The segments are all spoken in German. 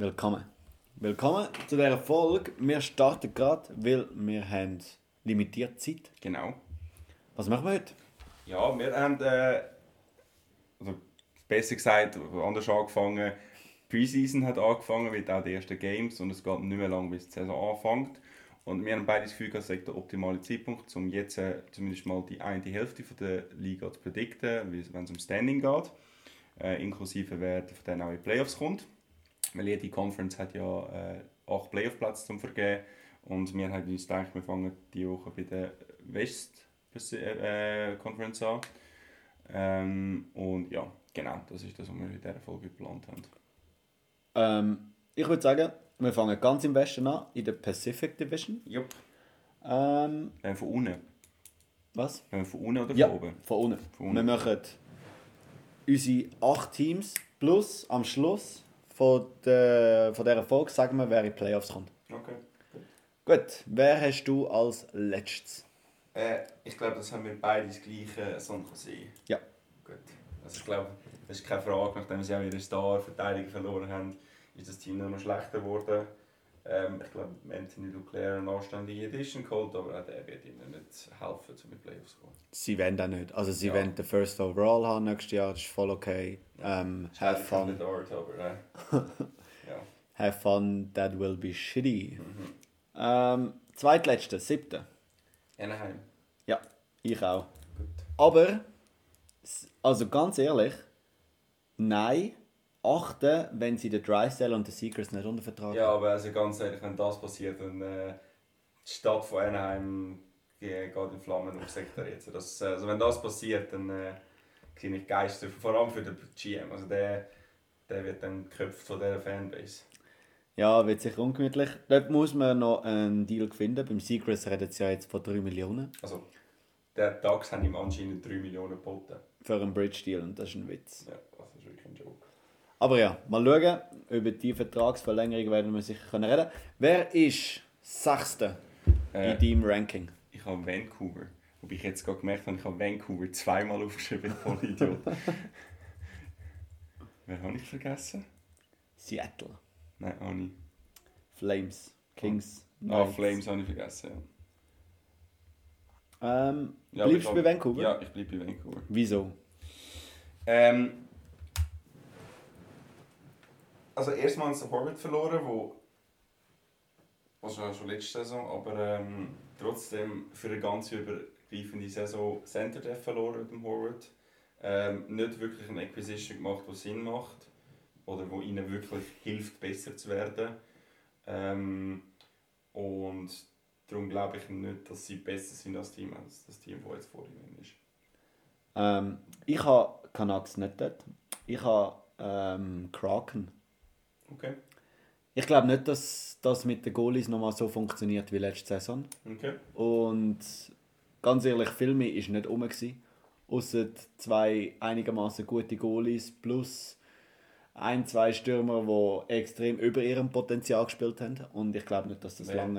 Willkommen. Willkommen zu dieser Folge. Wir starten gerade, weil wir haben limitierte Zeit. Genau. Was machen wir heute? Ja, wir haben, äh, also besser gesagt, anders angefangen. Die Preseason hat angefangen mit auch den ersten Games und es geht nicht mehr lange, bis die Saison anfängt. Und wir haben beide das Gefühl, es sei der optimale Zeitpunkt, um jetzt äh, zumindest mal die eine Hälfte von der Liga zu predikten, wenn es um Standing geht. Äh, inklusive wer von denen auch in die Playoffs kommt. Weil jede Conference hat ja äh, acht Playoff-Plätze zum vergeben. Und wir haben uns gedacht, wir fangen diese Woche bei der West äh, Conference an. Ähm, und ja, genau, das ist das, was wir in dieser Folge geplant haben. Ähm, ich würde sagen, wir fangen ganz im Westen an, in der Pacific Division. Jupp. Ähm, Äh, von unten. was? Äh, von unten oder Ja, von oben? von unten. Von unten. Wir machen unsere acht Teams plus am Schluss von, der, von dieser Folge sagen wir, wer in die Playoffs kommt. Okay. Gut, wer hast du als letztes? Äh, ich glaube, das haben wir beide das gleiche San Jose. Ja. Gut. Also ich glaube, das ist keine Frage, nachdem sie auch ihre Star-Verteidiger verloren haben, ist das Team nur noch schlechter geworden. Ähm, ich glaube, Anthony Duclair eine anständige Edition geholt, aber auch der wird ihnen nicht helfen, um in die Playoffs zu kommen. Sie wollen auch nicht. Also sie Ja. wollen den First Overall haben nächstes Jahr, das ist voll okay. Ähm, have fun. Art, aber äh, ja. Have fun, that will be shitty. Mhm. Ähm, zweitletzte, siebte. Anaheim. Ja, ich auch. Gut. Aber, also ganz ehrlich, nein, achten, wenn sie den Drysdale und den Secrets nicht unter Vertrag Ja, aber also ganz ehrlich, wenn das passiert, dann äh, die Stadt von Anaheim ge- geht in Flammen auf, sagt er jetzt. Das, äh, also wenn das passiert, dann äh, sehe ich Geister, vor allem für den GM. Also der, der wird dann geköpft von dieser Fanbase. Ja, wird sicher ungemütlich. Dort muss man noch einen Deal finden. Beim Secrets redet es ja jetzt von 3 Millionen Also der Dax haben ihm anscheinend 3 Millionen geboten. für einen Bridge-Deal und das ist ein Witz. Ja, das ist wirklich ein Joke. Aber ja, mal schauen. Über die Vertragsverlängerung werden wir sicher können reden. Wer ist Sechste Äh, in deinem Ranking? Ich habe Vancouver. Wobei ich jetzt gerade gemerkt habe, ich habe Vancouver zweimal aufgeschrieben, voll Idiot. Wer habe ich vergessen? Seattle. Nein, auch nicht. Flames. Kings. Ah, Knights. Flames habe ich vergessen, ja. Ähm, Ja, bleibst du bei Vancouver? Ja, ich bleibe bei Vancouver. Wieso? Ähm, also erstmal haben Horvath verloren, wo was schon, schon letzte Saison, aber ähm, trotzdem für eine ganz übergreifende Saison Center Def verloren mit dem Horvath. Ähm, nicht wirklich eine Acquisition gemacht, die Sinn macht oder wo ihnen wirklich hilft, besser zu werden. Ähm, und darum glaube ich nicht, dass sie besser sind als Team als das Team, das jetzt vor ihnen ist. Ähm, ich habe Canucks nicht dort. Ich habe ähm, Kraken. Okay. Ich glaube nicht, dass das mit den Goalies nochmal so funktioniert wie letzte Saison. Okay. Und ganz ehrlich, viel mehr war nicht rum. Ausser zwei einigermaßen gute Goalies plus ein, zwei Stürmer, die extrem über ihrem Potenzial gespielt haben. Und ich glaube nicht, dass das Wer? lange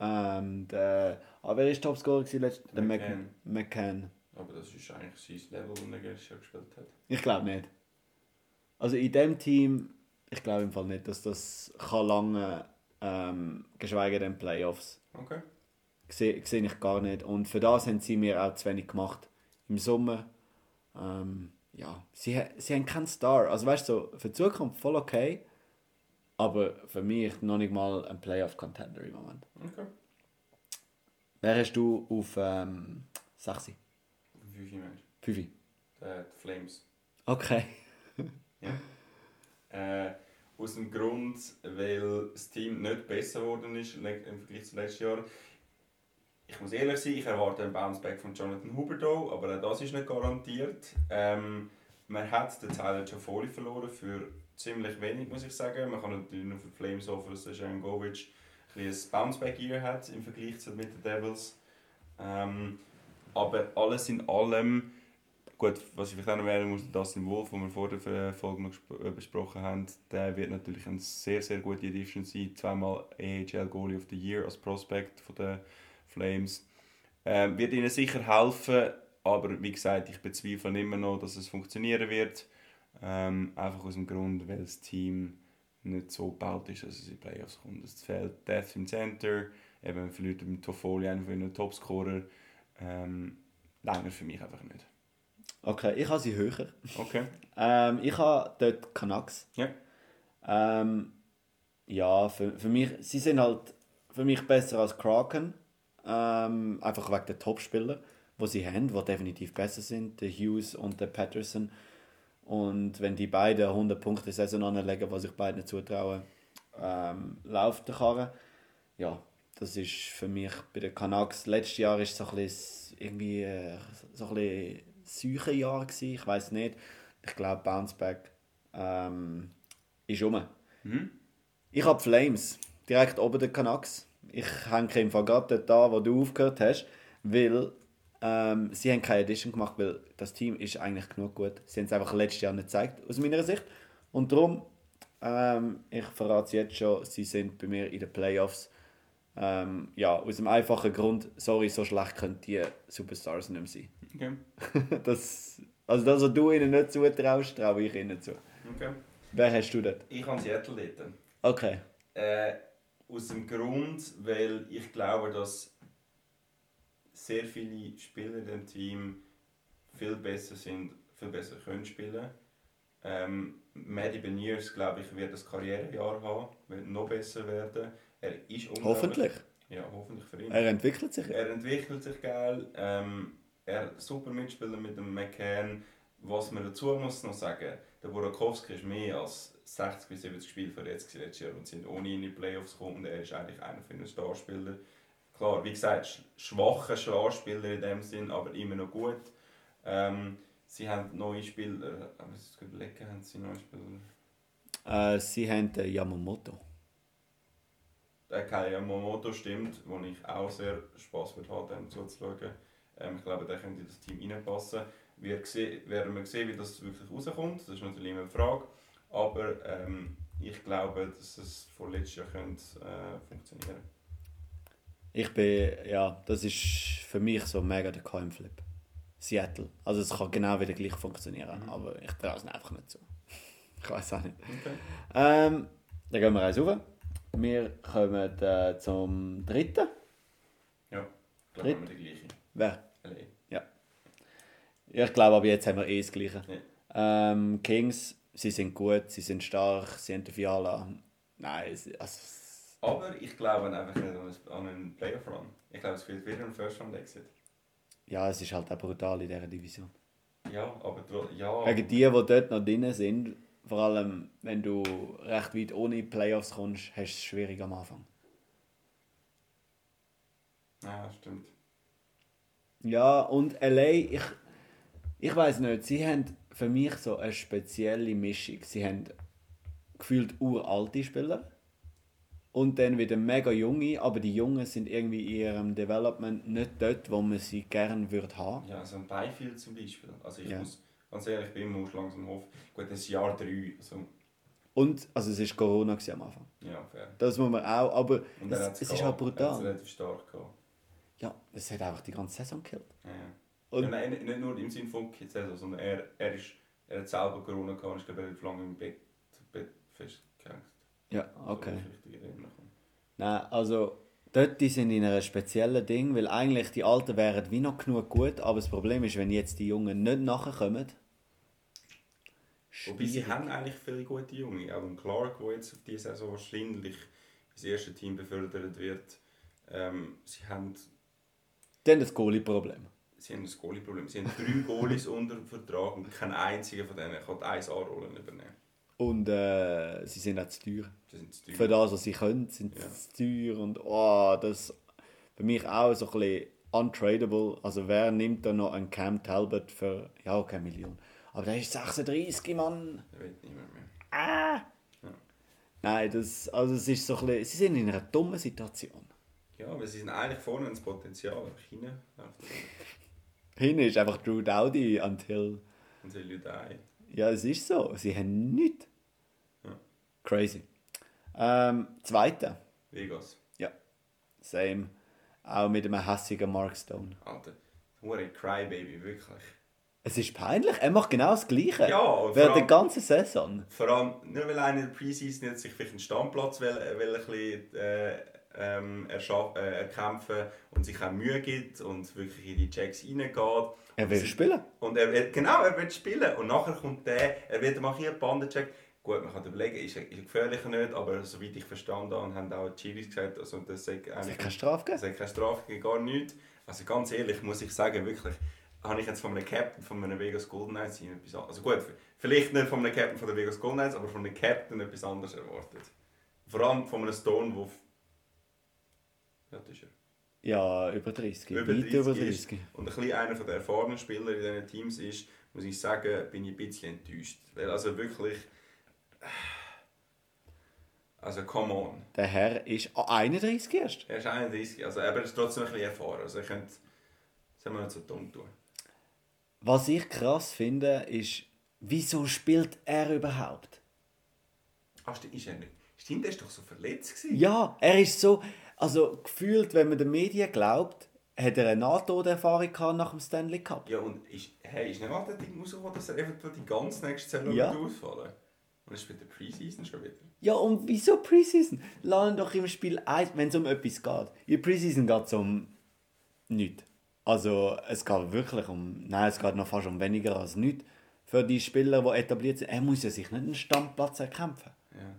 ähm, der, Aber wer war Topscorer? letztes- Der McCann. McCann. Aber das ist eigentlich sein Level, das er Jahr gespielt hat. Ich glaube nicht. Also in dem Team, ich glaube im Fall nicht, dass das kann lange, ähm, geschweige denn Playoffs. Okay. Sehe seh ich gar nicht. Und für das haben sie mir auch zu wenig gemacht. Im Sommer, ähm, ja, sie, sie haben keinen Star. Also weißt du, so, für die Zukunft voll okay, aber für mich noch nicht mal ein Playoff-Contender im Moment. Okay. Wer hast du auf ähm, 6? Wie viel Mensch? 5? Äh, die Flames. Okay. Äh, aus dem Grund, weil das Team nicht besser geworden ist im Vergleich zu letztes Jahr. Ich muss ehrlich sein, ich erwarte einen Bounceback von Jonathan Huberdeau, aber auch das ist nicht garantiert. Ähm, man hat den Tyler Toffoli verloren für ziemlich wenig, muss ich sagen. Man kann natürlich nur für Flames hoffen, dass der Jankovic ein ein Bounceback-Year hat im Vergleich zu mit den Devils. Ähm, aber alles in allem Gut, was ich vielleicht auch noch erwähnen muss, Dustin Wolf, den wir vor der Folge noch äh, besprochen haben, der wird natürlich eine sehr, sehr gute Edition sein. Zweimal AHL Goalie of the Year als Prospect von den Flames. Ähm, wird ihnen sicher helfen, aber wie gesagt, ich bezweifle immer noch, dass es funktionieren wird. Ähm, einfach aus dem Grund, weil das Team nicht so gebaut ist, dass es in Playoffs kommt. Es fehlt Death im Center, eben verliert mit Toffoli einen von den Topscorer. Ähm, länger für mich einfach nicht. Okay, ich habe sie höher. Okay. Ähm, ich habe dort Canucks. Ja. Ähm, ja, für, für mich, sie sind halt für mich besser als Kraken. Ähm, einfach wegen der Topspieler, die sie haben, die definitiv besser sind, der Hughes und der Patterson. Und wenn die beiden 100 Punkte Saison anlegen, was ich beiden zutraue, ähm, läuft der Karre. Ja, das ist für mich bei den Canucks. Letztes Jahr es so ein bisschen, irgendwie äh, so ein bisschen Seuchenjahr gewesen. Ich weiß nicht. Ich glaube, Bounceback ähm, ist um. Mhm. Ich habe Flames, direkt oben der Canucks. Ich hänge im Fall gerade da, wo du aufgehört hast, weil ähm, sie haben keine Edition gemacht, weil das Team ist eigentlich genug gut. Sie haben es einfach letztes Jahr nicht gezeigt, aus meiner Sicht. Und darum, ähm, ich verrate es jetzt schon, sie sind bei mir in den Playoffs. Ähm, ja, aus dem einfachen Grund, sorry, so schlecht können die Superstars nicht mehr sein. Okay. Das, also das, was du ihnen nicht zutraust, traue ich ihnen zu. okay. Wer hast du dort? Ich habe Seattle dort. Okay. Äh, aus dem Grund, weil ich glaube, dass sehr viele Spieler in dem Team viel besser sind, viel besser können spielen. Ähm, Maddie Beniers, glaube ich, wird das Karrierejahr haben, wird noch besser werden. Er ist Hoffentlich. Ja, hoffentlich für ihn. Er entwickelt sich. Er entwickelt sich geil. Ähm, er super Mitspieler mit dem McCann. Was man dazu muss noch sagen, der Burakovsky ist mehr als 60 bis 70 Spiele verletzt gewesen letztes Jahr und sind ohne ihn in die Playoffs gekommen. Und er ist eigentlich einer von den Starspieler. Klar, wie gesagt, sch- schwacher Starspieler in dem Sinn, aber immer noch gut. Ähm, sie haben neue Spieler, aber es ist überlegen, haben sie neue Spieler? Äh, sie haben den Yamamoto. Der Kai Yamamoto stimmt, wo ich auch sehr Spaß wird haben, dem zuzuschauen. Ähm, ich glaube, der könnte in das Team reinpassen. Wir werden wir sehen, wie das wirklich rauskommt. Das ist natürlich immer eine Frage. Aber ähm, ich glaube, dass es von letztes Jahr könnte, äh, funktionieren Ich bin, ja, das ist für mich so mega der Coinflip. Seattle. Also es kann genau wieder gleich funktionieren, Mhm. aber ich traue es einfach nicht zu. Ich weiß auch nicht. Okay. Ähm, dann gehen wir eins rauf. Wir kommen äh, zum dritten. Ja, ich glaube, wir haben die gleiche. Wer? LA. Ja, ich glaube, aber jetzt haben wir eh das Gleiche. Ja. Ähm, Kings, sie sind gut, sie sind stark, sie haben den Fiala. Nein, es- also, Aber ich glaube einfach nicht an einen Playoff-Run. Ich glaube, es wird wieder ein First-Round-Exit. Ja, es ist halt auch brutal in dieser Division. Ja, aber tro- ja. Wegen die, die dort noch drin sind, vor allem wenn du recht weit ohne Playoffs kommst, hast du es schwierig am Anfang. Ja, stimmt. Ja, und LA, ich, ich weiß nicht, sie haben für mich so eine spezielle Mischung. Sie haben gefühlt uralte Spieler und dann wieder mega junge, aber die Jungen sind irgendwie in ihrem Development nicht dort, wo man sie gerne würde haben. Ja, so ein Beifield zum Beispiel. Also ich Ja. muss ganz ehrlich, ich bin immer langsam auf. Gut, das Jahr 3. Also, Und, also es war Corona am Anfang. ja, fair. Das muss man auch, aber Und es, hat's es ist halt brutal. relativ stark gehabt. Ja, es hat einfach die ganze Saison gekillt. Ja. Und- ja, nein, nicht- nur im Sinne von Saison, sondern er, er, ist, er hat selber Corona gehabt und ist relativ lange im Bett, Bett festgehängt. Ja, okay. Also, erinnere. Nein, also dort die sind in einem speziellen Ding, weil eigentlich die Alten wären wie noch genug gut, aber das Problem ist, wenn jetzt die Jungen nicht nachkommen. Wobei sie haben eigentlich viele gute Junge. Auch ein Clark, der jetzt auf diese Saison wahrscheinlich ins erste Team befördert wird. Ähm, sie haben Dann das Goalie-Problem. Sie haben ein Goalie-Problem. Sie haben drei Goalies unter Vertrag und kein einziger von denen kann die 1A-Rollen übernehmen. Und äh, sie sind auch zu teuer. Zu Für teuer. das, was sie können, sind sie Ja. zu teuer. Und oh, das für mich auch so ein bisschen untradable. Also wer nimmt da noch einen Cam Talbot für, ja, keine Million. Aber der ist 36, Mann. Der will niemand mehr. Ah! Ja. Nein, das, also es ist so ein bisschen, sie sind in einer dummen Situation. Ja, aber sie sind eigentlich vorne ins Potenzial. Aber hinten läuft. Hinten ist einfach Drew Dowdy until... Sie Leute ein. Ja, es ist so. Sie haben nichts. Ja. Crazy. Ähm, zweite. Vegas. Same. Auch mit einem hässigen Mark Stone. Alter. Hure Crybaby, wirklich. Es ist peinlich. Er macht genau das Gleiche. Ja, Während der ganzen Saison. Vor allem, nur weil einer in der Preseason jetzt sich vielleicht einen Stammplatz will, will ein bisschen, äh, ähm, äh, erkämpfen und sich auch Mühe gibt und wirklich in die Checks reingeht. Er will spielen. Und er will, genau, er will spielen. Und nachher kommt der, er wird mal hier einen Bandencheck. Gut, man kann überlegen, ist er, ist gefährlich oder nicht, aber soweit ich verstanden habe, haben auch die Chilis gesagt, also das sei Es eigentlich keine Strafe es gegeben. hat keine Strafe gegeben, gar nichts. Also ganz ehrlich, muss ich sagen, wirklich, habe ich jetzt von einem Captain von einem Vegas Golden Knights etwas Also gut, vielleicht nicht von einem Captain von der Vegas Golden Knights, aber von einem Captain etwas anderes erwartet. Vor allem von einem Stone, der... Ja, das ist er. Ja, über 30. Über Weit 30 über ist. 30. Und ein bisschen einer der erfahrenen Spieler in diesen Teams ist, muss ich sagen, bin ich ein bisschen enttäuscht. Weil also wirklich... Also come on. Der Herr ist ah, 31 erst. Er ist 31, also aber er ist trotzdem ein bisschen erfahren. Also ich könnte... Soll man nicht so dumm tun. Was ich krass finde, ist, wieso spielt er überhaupt? Ach, stimmt, ist er nicht. Stimmt, er ist doch so verletzt gewesen. Ja, er ist so, also gefühlt, wenn man den Medien glaubt, hat er eine Nahtoderfahrung gehabt nach dem Stanley Cup. Ja, und ist, hey, ist nicht mal der Ding rausgekommen, dass er eventuell die ganze nächste Saison Ja. ausfallen Und er spielt der Preseason schon wieder. Ja, und wieso Preseason? Lass doch im Spiel 1, wenn es um etwas geht. In Preseason geht es um nichts. Also es geht wirklich um, nein, es geht noch fast um weniger als nichts. Für die Spieler, die etabliert sind, er muss ja sich nicht einen Stammplatz erkämpfen. Ja.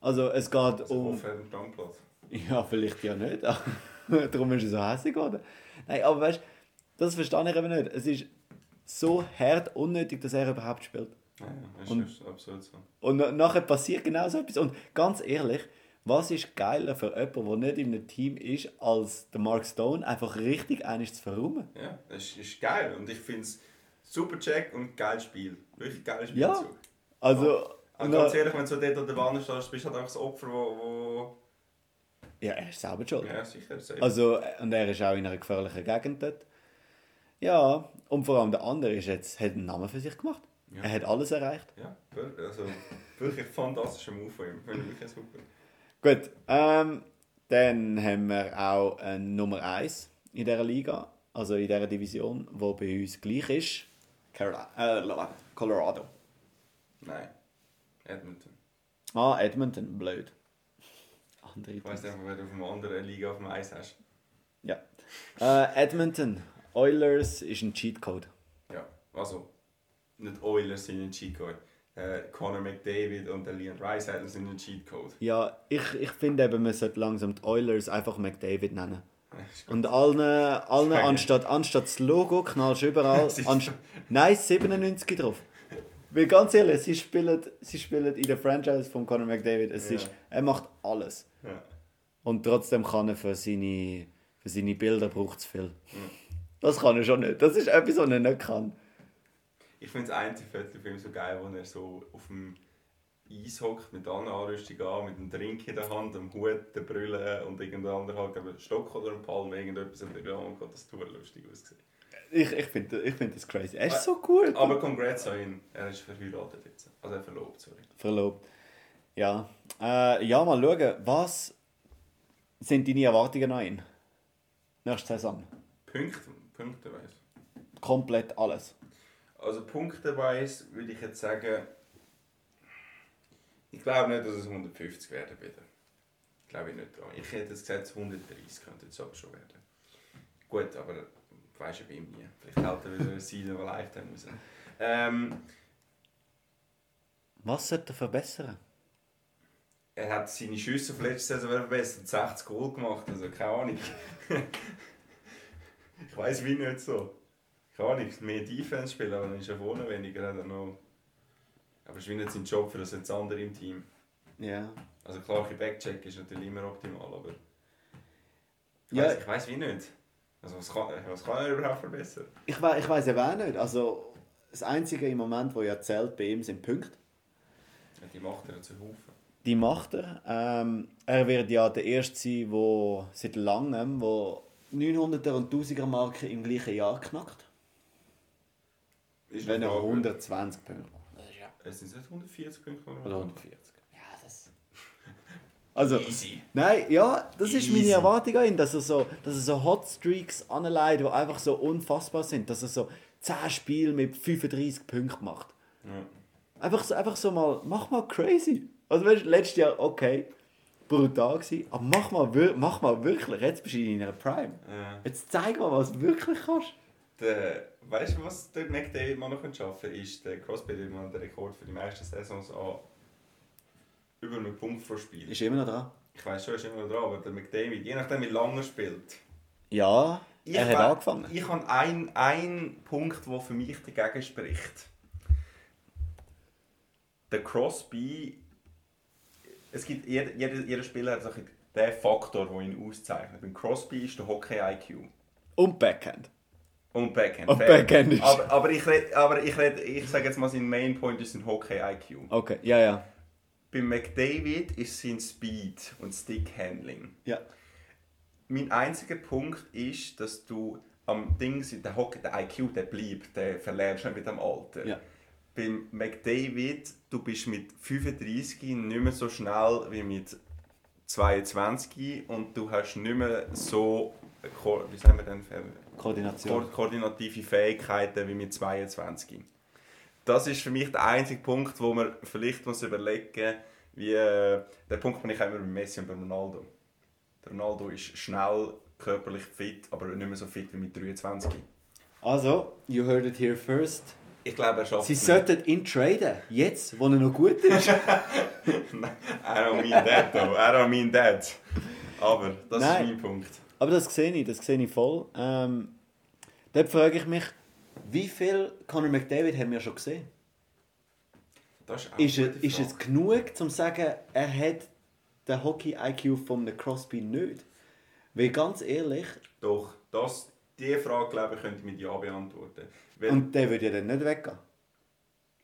Also es geht Also um... einen Stammplatz. Ja, vielleicht ja nicht. Darum ist er so hässlich geworden. Nein, aber weißt du, das verstehe ich eben nicht. Es ist so hart unnötig, dass er überhaupt spielt. Ja, ja, das Und- ist absolut so. Und na- nachher passiert genau so etwas. Und ganz ehrlich, was ist geiler für jemanden, der nicht in einem Team ist, als der Mark Stone, einfach richtig eines zu verräumen? Ja, das ist, geil. Und ich finde es super check und geiles Spiel. Wirklich geiles Ja. Spielzug. Also, Und ganz ehrlich, wenn du so dort an der Wand stehst, bist du halt einfach das Opfer, wo... wo ja, er ist selber schuld. ja, sicher. safe. Also, und er ist auch in einer gefährlichen Gegend dort. Ja, und vor allem der andere ist jetzt, hat einen Namen für sich gemacht. Ja. Er hat alles erreicht. Ja, also wirklich fantastischer Move von ihm. Finde ich super. Gut, ähm, dann haben wir auch eine Nummer 1 in dieser Liga, also in dieser Division, wo bei uns gleich ist. Carolina, äh, Colorado. Nein. Edmonton. Ah, Edmonton, blöd. Andere Ich weiss nicht, wer du auf einer anderen Liga auf dem Eis hast. Ja. Äh, Edmonton, Oilers ist ein Cheatcode. Ja, also nicht Oilers sind ein Cheatcode. Äh, Conor McDavid und der Leon Draisaitl sind ein Cheatcode. Ja, ich, ich finde eben, man sollte langsam die Oilers einfach McDavid nennen. Und allen, allen anstatt, anstatt das Logo knallst du überall Nein, 97 drauf. Weil ganz ehrlich, sie spielen, sie spielen in der Franchise von Conor McDavid. Es Ja. ist, er macht alles. Ja. Und trotzdem kann er für seine, für seine Bilder braucht es viel. Das kann er schon nicht. Das ist etwas, was er nicht kann. Ich finde das einzige Foto von ihm so geil, wo er so auf dem Eis hockt, mit allen Anrüstung an, mit einem Drink in der Hand, einem Hut, der Brille und irgendein anderer halt, glaube ich, einen Stock oder einen Palm, irgendetwas in der Hand, das tut lustig ausgesehen. Ich, ich finde ich find das crazy. Er ist so gut. Aber congrats an ihn, er ist verheiratet jetzt. Also er verlobt, sorry. Verlobt. Ja. Äh, ja, mal schauen, was sind deine Erwartungen an ihn? Nächste Saison. Punkte, punkteweise. Komplett alles. Also punkteweise würde ich jetzt sagen, ich glaube nicht, dass es 150 werden wieder. Glaube ich nicht dran. Ich hätte jetzt gesagt, 130 könnte es auch schon werden. Gut, aber weißt du bei ihm nie. Vielleicht hält er wieder eine Season a Lifetime raus. Ähm, Was sollte er verbessern? er hat seine Schüsse auf letzte Saison verbessert, 60 Goal gemacht, also keine Ahnung. ich weiß wie nicht so. Keine Ahnung, mehr Defense spielen, aber dann ist er vorne weniger. Hat er noch... Aber es ist wie nicht sein Job für das jetzt andere im Team. Ja. Also klar, ein Backcheck ist natürlich immer optimal, aber ich Ja. weiss, ich weiß wie nicht. Also was kann, was kann er überhaupt verbessern? Ich, we ich weiß eben auch nicht. Also, das Einzige im Moment, wo ja zählt bei ihm, sind Punkte. Ja, die macht er zu Haufen. Die macht er. Ähm, er wird ja der Erste sein, der seit langem, wo 900er und 1000er Marke im gleichen Jahr knackt. Ist Wenn er Frage. 120 Punkte macht. Ja... Es sind nicht 140 Punkte oder Oder 140. Also... Easy. Nein, ja, das ist meine. Erwartung an ihn, dass er so, dass er so Hotstreaks anleitet, die einfach so unfassbar sind, dass er so 10 Spiele mit 35 Punkten gemacht. Ja. Einfach so, einfach so mal, mach mal crazy. Also weißt du, letztes Jahr, okay, brutal gewesen, aber mach mal, mach mal wirklich, jetzt bist du in deiner Prime. Ja. Jetzt zeig mal, was du wirklich kannst. Der, weißt du, was der McDavid mal noch schaffen könnte? Ist der Crosby der den Rekord für die meisten Saisons an über einen Punkt pro Spiel. Ist immer noch dran. Ich weiß schon, er ist immer noch dran, aber der McDavid, je nachdem wie lange er spielt. Ja, Ich er hat we- angefangen. Ich habe einen, einen Punkt, der für mich dagegen spricht. Der Crosby. Es gibt, jeder, jeder, jeder Spieler hat so ein den Faktor, der ihn auszeichnet. Beim Crosby ist der Hockey-IQ. Und Backhand. Und Backhand. Und. Backhand Aber, aber ich red, aber ich, red, ich sage jetzt mal, sein Main Point ist sein Hockey-IQ. Okay, ja, ja. Bei McDavid ist sein Speed und Stick-Handling. Ja. Mein einziger Punkt ist, dass du am Ding, der Hockey, der IQ, der bleibt, der verlernst nicht mit dem Alter. Ja. Beim McDavid, du bist mit 35 nicht mehr so schnell wie mit 22 und du hast nicht mehr so, ko- wie sagen wir denn, Ko Koordination. koordinative Fähigkeiten wie mit 22. Das ist für mich der einzige Punkt, wo man vielleicht muss überlegen wie äh, der Punkt bin ich auch immer bei Messi und bei Ronaldo. Der Ronaldo ist schnell, körperlich fit, aber nicht mehr so fit wie mit 23. Also, you heard it here first. Ich glaube, er schafft Sie sollten ihn traden. Jetzt, wo er noch gut ist. I don't mean that though. I don't mean that. Aber das Nein. ist mein Punkt. Aber das sehe ich, das sehe ich voll. Ähm, dort frage ich mich, wie viel Conor McDavid haben wir schon gesehen? Das ist, Ist, ist es genug, um zu sagen, er hat den Hockey-IQ von Crosby nicht? Weil ganz ehrlich, Doch, das, diese Frage glaube ich, könnte ich mit Ja beantworten. Weil, und der würde ja dann nicht weggehen.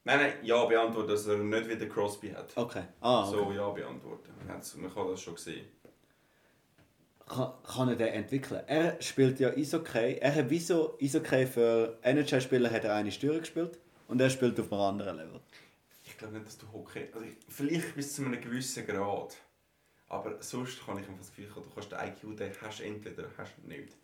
nein, nein, Ja beantworten, dass er nicht wie der Crosby hat. Okay. Ah, okay. So Ja beantworten. Man Man kann das schon sehen. Kann, er den entwickeln. Er spielt ja Eishockey. Er hat wie so Eishockey für NHL-Spieler hat er eine Steuer gespielt und er spielt auf einem anderen Level. Ich glaube nicht, dass du Hockey... Also ich- vielleicht bis zu einem gewissen Grad. Aber sonst kann ich einfach das Gefühl haben, du kannst den IQ, den hast du entweder, hast du nicht.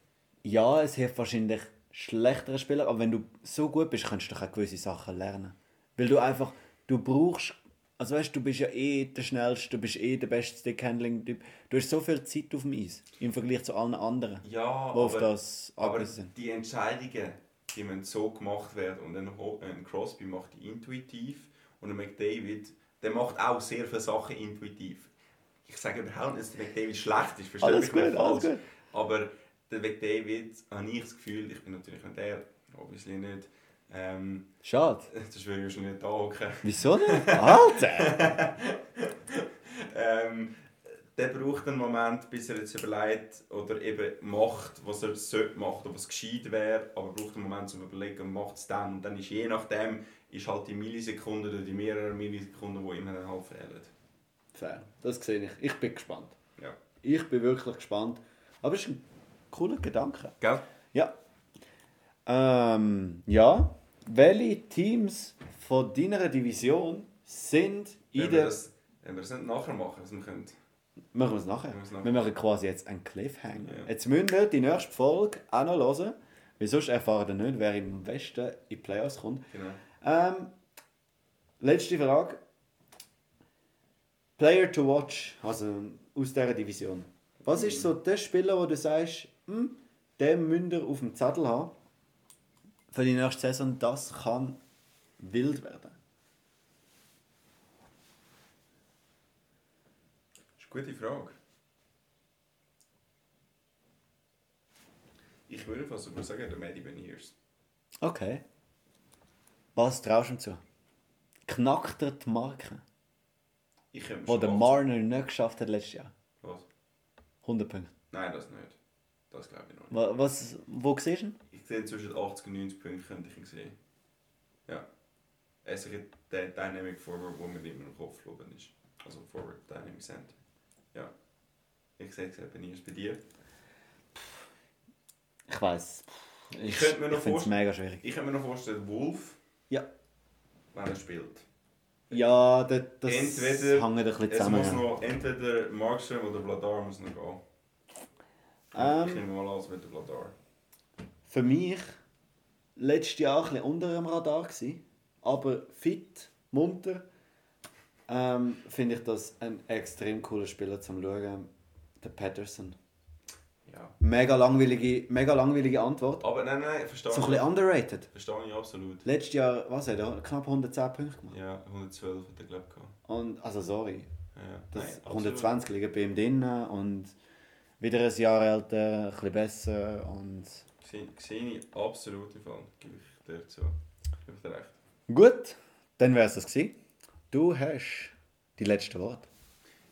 Ja, es hilft wahrscheinlich schlechtere Spieler, aber wenn du so gut bist, kannst du doch auch gewisse Sachen lernen. Weil du einfach, du brauchst, also weißt du, bist ja eh der Schnellste, du bist eh der beste Stickhandling-Typ. Du hast so viel Zeit auf dem Eis im Vergleich zu allen anderen, Ja, die auf aber, das aber sind. die Entscheidungen, die müssen so gemacht werden. Und ein, ein Crosby macht die intuitiv und ein McDavid, der macht auch sehr viele Sachen intuitiv. Ich sage überhaupt nicht, dass der McDavid schlecht ist, verstehe Alles mich nicht gut, alles gut. Aber der McDavid, habe ich das Gefühl, ich bin natürlich nicht der, obviously nicht, ähm, Schade. das würde ich wahrscheinlich nicht da hocken. Wieso nicht? Alter! ähm, der braucht einen Moment, bis er jetzt überlegt oder eben macht, was er sollte machen oder was gescheit wäre, aber braucht einen Moment zum Überlegen und macht es dann. Und dann ist je nachdem, ist halt die Millisekunde oder die mehreren Millisekunden, die ihm dann halt fehlen. Fair. Das sehe ich. Ich bin gespannt. Ja. Ich bin wirklich gespannt. Aber es ist ein cooler Gedanke. Gell? Ja. Ähm, ja. Welche Teams von deiner Division sind in Wenn wir, der... das, wenn wir das nicht nachher machen, was wir können. Machen wir es nachher. Wir nachher. Wir machen quasi jetzt einen Cliffhanger. Ja. Jetzt müssen wir die nächste Folge auch noch hören. Weil sonst erfahren wir nicht, wer im Westen in die Playoffs kommt. Genau. Ähm, letzte Frage. Player to watch, also aus dieser Division. Was ist so der Spieler, wo du sagst, hm, den müsst ihr auf dem Zettel haben für die nächste Saison, das kann wild werden? Das ist eine gute Frage. Ich würde fast sogar sagen, der Maddie Beniers. Okay. Was traust du ihm zu? Knackt er die Marke, Ich die schon der Marner nicht geschafft hat letztes Jahr? Was? 100 Punkte. Nein, das nicht. Das glaube ich noch nicht. Wa- Was, wo siehst du ihn? Ich sehe zwischen 80 und 90 Punkten könnte ich ihn sehen. Ja. Er ist der Dynamic Forward, der mir immer im Kopf geblieben ist. Also Forward Dynamic Center. Ja. Ich sehe es eben nie bei dir. Ich weiß. Ich könnte mir noch ich finde es vorstellen- mega schwierig. Ich kann mir noch vorstellen, Wolf, Ja. wenn er spielt. Ja, das, das Entweder- hängt ein bisschen Es zusammen. muss ja. noch entweder Markström oder Vladar muss noch gehen. Ähm. ich nehme mal an, es wird der Vladar. Für mich letztes Jahr ein bisschen unter dem Radar gewesen, aber fit, munter. Ähm, Finde ich das ein extrem cooler Spieler zum Schauen. Der Patterson. Ja. Mega langweilige, mega langweilige Antwort. Aber nein, nein, verstehe So ein bisschen underrated. Verstehe ich absolut. Letztes Jahr, was hat er? Knapp 110 Punkte gemacht. Ja, 112 hat er, glaube ich. Und, also sorry, Ja, das nein, absolut. 120 liegen bei ihm drin und wieder ein Jahr älter, ein bisschen besser und... Sehe ich absolut im Fall. Gebe ich dir zu. Gebe ich dir recht. Gut, dann wäre es das gewesen. Du hast die letzten Worte.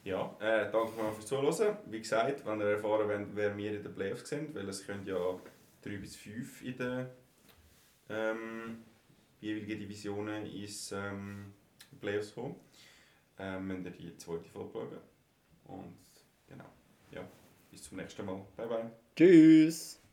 Ja, äh, danke mal fürs Zuhören. Wie gesagt, wenn ihr erfahren wollt, wer wir in den Playoffs sind, weil es können ja 3 bis 5 in den ähm, jeweiligen Divisionen ins ähm, Playoffs kommen, ähm, müsst ihr die zweite Folge schauen. Und genau, ja, bis zum nächsten Mal. Bye bye. Tschüss!